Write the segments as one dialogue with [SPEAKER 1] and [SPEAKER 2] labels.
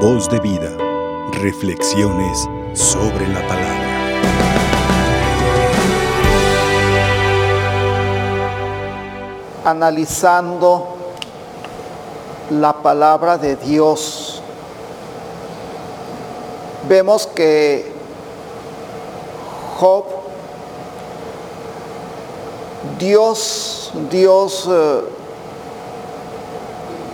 [SPEAKER 1] Voz de vida. Reflexiones sobre la palabra.
[SPEAKER 2] Analizando la palabra de Dios, vemos que Job, Dios, Dios, eh,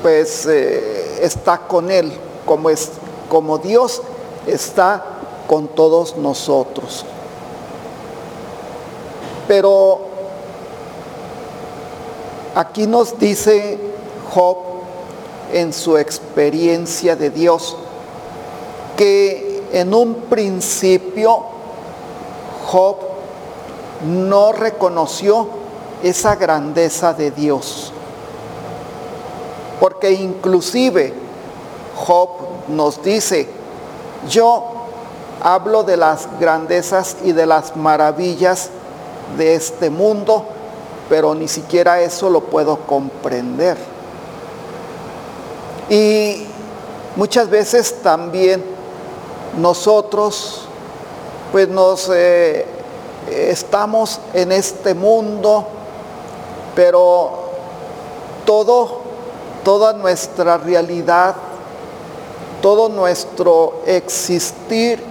[SPEAKER 2] pues eh, está con él, como, es, como Dios está con todos nosotros. Pero aquí nos dice Job en su experiencia de Dios que en un principio Job no reconoció esa grandeza de Dios. Porque inclusive Job nos dice, yo hablo de las grandezas y de las maravillas de este mundo, pero ni siquiera eso lo puedo comprender. Y muchas veces también nosotros pues nos eh, estamos en este mundo, pero todo, toda nuestra realidad, todo nuestro existir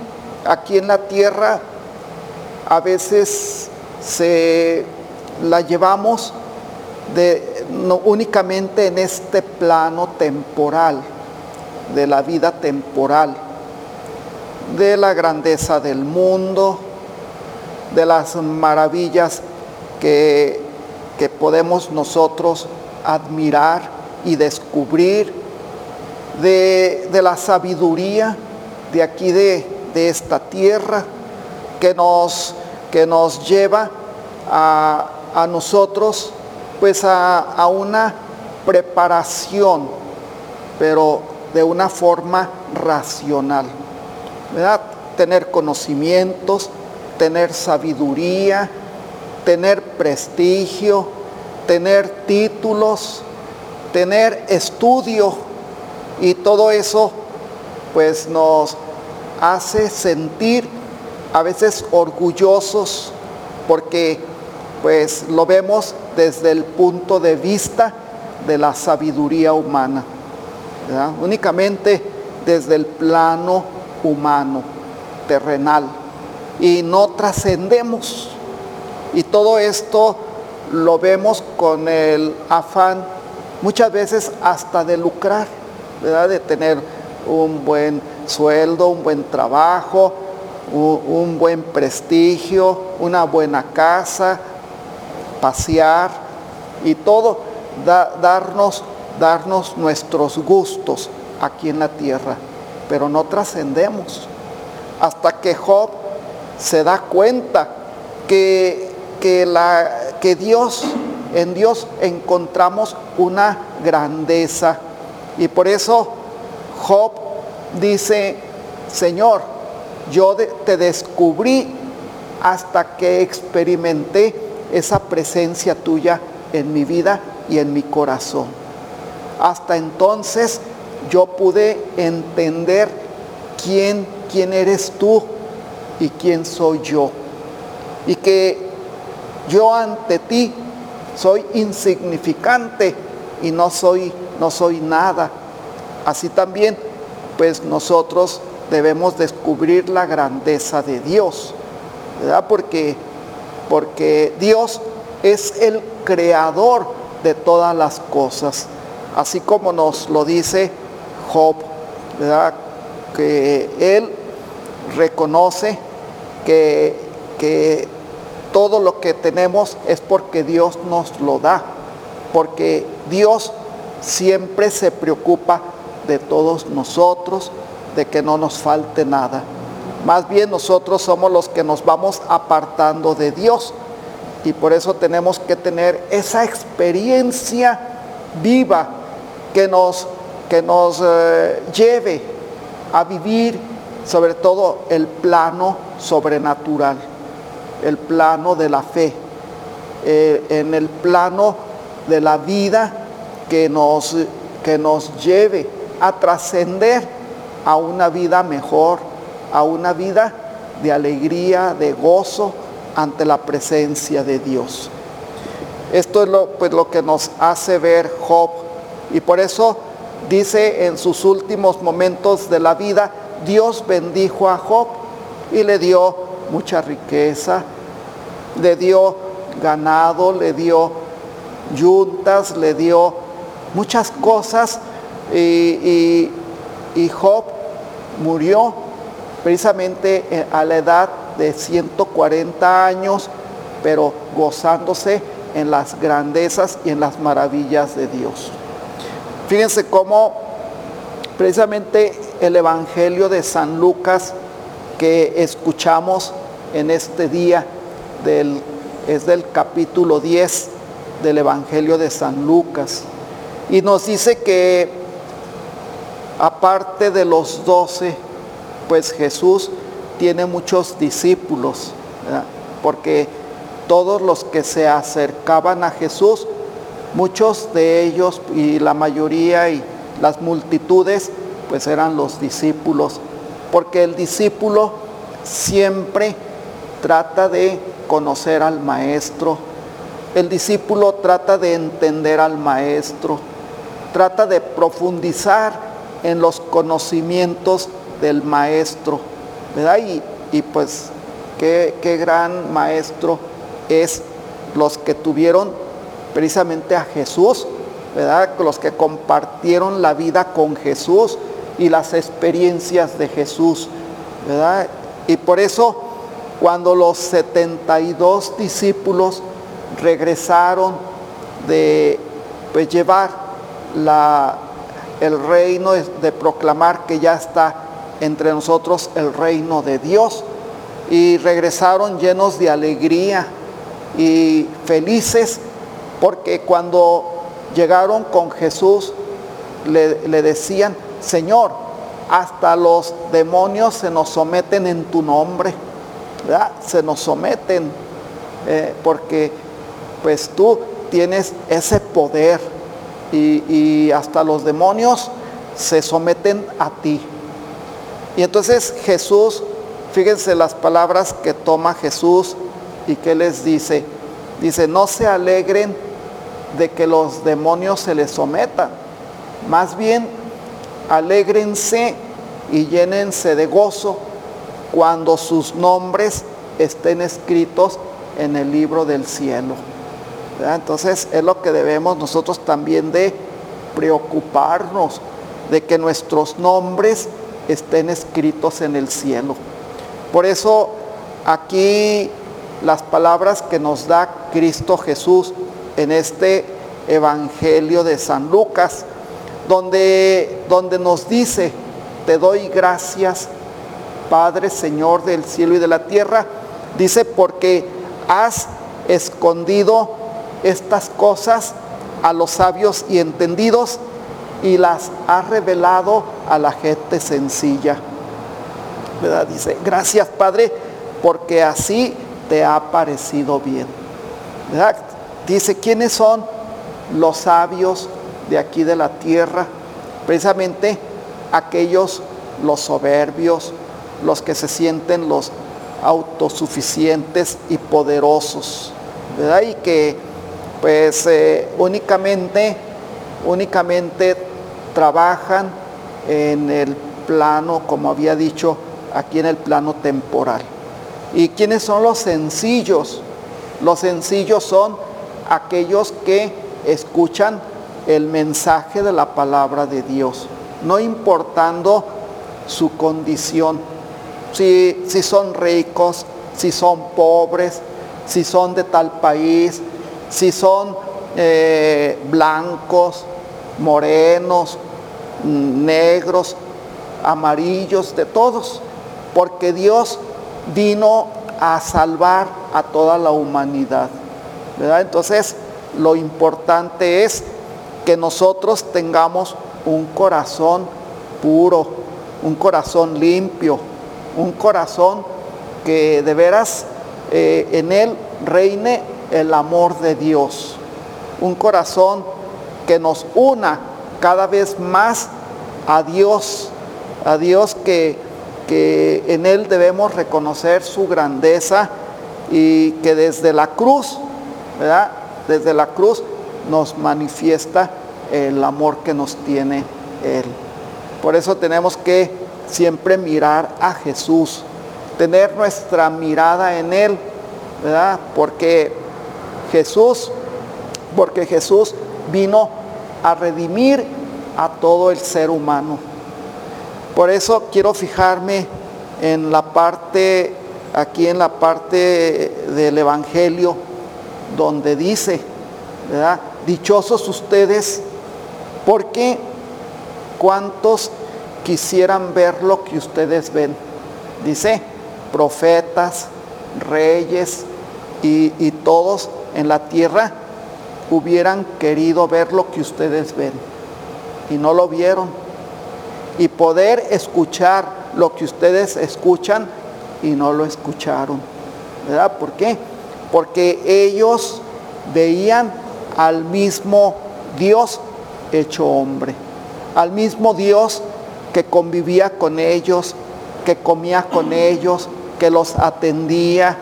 [SPEAKER 2] aquí en la tierra, a veces se la llevamos únicamente en este plano temporal, de la vida temporal de la grandeza del mundo, de las maravillas que, que podemos nosotros admirar y descubrir, de, de la sabiduría de aquí de, de esta tierra que nos, que nos lleva a, a nosotros pues a, a una preparación, pero de una forma racional. ¿verdad? Tener conocimientos, tener sabiduría, tener prestigio, tener títulos, tener estudio y todo eso pues nos hace sentir a veces orgullosos porque pues lo vemos desde el punto de vista de la sabiduría humana, únicamente desde el plano humano, terrenal, y no trascendemos. Y todo esto lo vemos con el afán, muchas veces hasta de lucrar, de tener un buen sueldo, un buen trabajo, un, un buen prestigio, una buena casa, pasear y todo, da, darnos, darnos nuestros gustos aquí en la tierra pero no trascendemos. Hasta que Job se da cuenta que, que, la, que Dios, en Dios encontramos una grandeza. Y por eso Job dice, Señor, yo te descubrí hasta que experimenté esa presencia tuya en mi vida y en mi corazón. Hasta entonces yo pude entender quién, quién eres tú y quién soy yo. Y que yo ante ti soy insignificante y no soy, no soy nada. Así también, pues nosotros debemos descubrir la grandeza de Dios, ¿verdad? Porque, porque Dios es el creador de todas las cosas, así como nos lo dice Job, ¿verdad? que él reconoce que, que todo lo que tenemos es porque Dios nos lo da, porque Dios siempre se preocupa de todos nosotros, de que no nos falte nada. Más bien nosotros somos los que nos vamos apartando de Dios y por eso tenemos que tener esa experiencia viva que nos que nos eh, lleve a vivir sobre todo el plano sobrenatural, el plano de la fe, eh, en el plano de la vida que nos, que nos lleve a trascender a una vida mejor, a una vida de alegría, de gozo ante la presencia de Dios. Esto es lo, pues, lo que nos hace ver Job. Y por eso dice en sus últimos momentos de la vida, Dios bendijo a Job y le dio mucha riqueza, le dio ganado, le dio yuntas, le dio muchas cosas y, y Job murió precisamente eh, a la edad de 140 años, pero gozándose en las grandezas y en las maravillas de Dios. Fíjense cómo precisamente el Evangelio de San Lucas que escuchamos en este día es del capítulo 10 del Evangelio de San Lucas. Y nos dice que aparte de los doce, pues Jesús tiene muchos discípulos, porque todos los que se acercaban a Jesús, muchos de ellos y la mayoría y las multitudes, pues eran los discípulos, porque el discípulo siempre trata de conocer al maestro, el discípulo trata de entender al maestro, trata de profundizar en los conocimientos del maestro, ¿verdad? Y, y pues qué, gran maestro es los que tuvieron precisamente a Jesús, ¿verdad? Los que compartieron la vida con Jesús y las experiencias de Jesús, ¿verdad? Y por eso cuando los 72 discípulos regresaron de pues, llevar la, el reino, de proclamar que ya está entre nosotros el reino de Dios. Y regresaron llenos de alegría y felices porque cuando llegaron con Jesús le, le decían, Señor, hasta los demonios se nos someten en tu nombre. Se nos someten eh, porque pues tú tienes ese poder y, hasta los demonios se someten a ti. Y entonces Jesús, fíjense las palabras que toma Jesús y que les dice, dice, no se alegren de que los demonios se les sometan, más bien alégrense y llénense de gozo cuando sus nombres estén escritos en el libro del cielo. Entonces es lo que debemos nosotros también de preocuparnos, de que nuestros nombres estén escritos en el cielo. Por eso aquí las palabras que nos da Cristo Jesús en este Evangelio de San Lucas, donde, donde nos dice, te doy gracias, Padre, Señor del cielo y de la tierra, dice, porque has escondido estas cosas a los sabios y entendidos y las ha revelado a la gente sencilla. ¿Verdad? Dice, gracias Padre, porque así te ha parecido bien. ¿Verdad? Dice, ¿quiénes son los sabios de aquí de la tierra? Precisamente aquellos, los soberbios, los que se sienten los autosuficientes y poderosos, ¿verdad? Y que pues eh, únicamente, únicamente trabajan en el plano, como había dicho, aquí en el plano temporal. ¿Y quiénes son los sencillos? Los sencillos son aquellos que escuchan el mensaje de la palabra de Dios, no importando su condición, si, si son ricos, si son pobres, si son de tal país, si son eh, blancos, morenos, negros, amarillos, de todos, porque Dios vino a salvar a toda la humanidad. ¿verdad? Entonces, lo importante es que nosotros tengamos un corazón puro, un corazón limpio, un corazón que de veras eh, en él reine el amor de Dios, un corazón que nos una cada vez más a Dios a Dios que, que en Él debemos reconocer su grandeza y que desde la cruz, ¿verdad? Desde la cruz nos manifiesta el amor que nos tiene Él. Por eso tenemos que siempre mirar a Jesús, tener nuestra mirada en Él, ¿verdad? Porque Jesús, porque Jesús vino a redimir a todo el ser humano. Por eso quiero fijarme en la parte, aquí en la parte del Evangelio, donde dice, ¿verdad? Dichosos ustedes, porque cuántos quisieran ver lo que ustedes ven. Dice, profetas, reyes y, y todos en la tierra hubieran querido ver lo que ustedes ven y no lo vieron. Y poder escuchar lo que ustedes escuchan y no lo escucharon. ¿Verdad? ¿Por qué? Porque ellos veían al mismo Dios hecho hombre, al mismo Dios que convivía con ellos, que comía con ellos, que los atendía,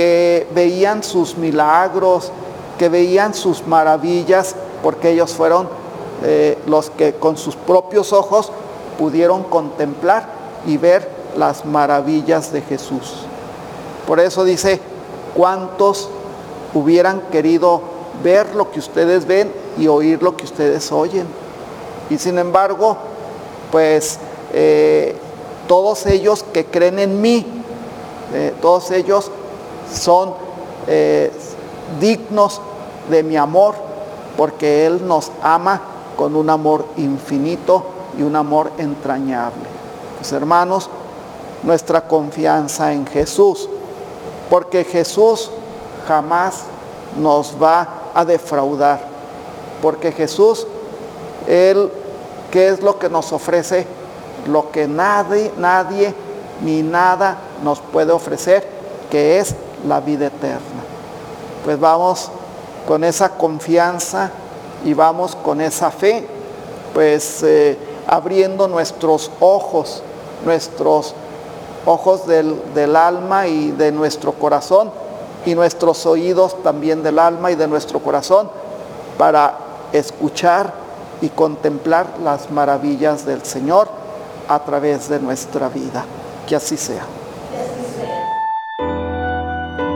[SPEAKER 2] que veían sus milagros, que veían sus maravillas, porque ellos fueron eh, los que con sus propios ojos pudieron contemplar y ver las maravillas de Jesús. Por eso dice, ¿cuántos hubieran querido ver lo que ustedes ven y oír lo que ustedes oyen? Y sin embargo, pues eh, todos ellos que creen en mí, eh, todos ellos son eh, dignos de mi amor, porque Él nos ama con un amor infinito y un amor entrañable. Pues hermanos, nuestra confianza en Jesús, porque Jesús jamás nos va a defraudar, porque Jesús, Él ¿Qué es lo que nos ofrece? Lo que nadie, nadie ni nada nos puede ofrecer, que es la vida eterna. Pues vamos con esa confianza y vamos con esa fe, pues eh, abriendo nuestros ojos, nuestros ojos del, del alma y de nuestro corazón y nuestros oídos también del alma y de nuestro corazón para escuchar y contemplar las maravillas del Señor a través de nuestra vida. Que así sea.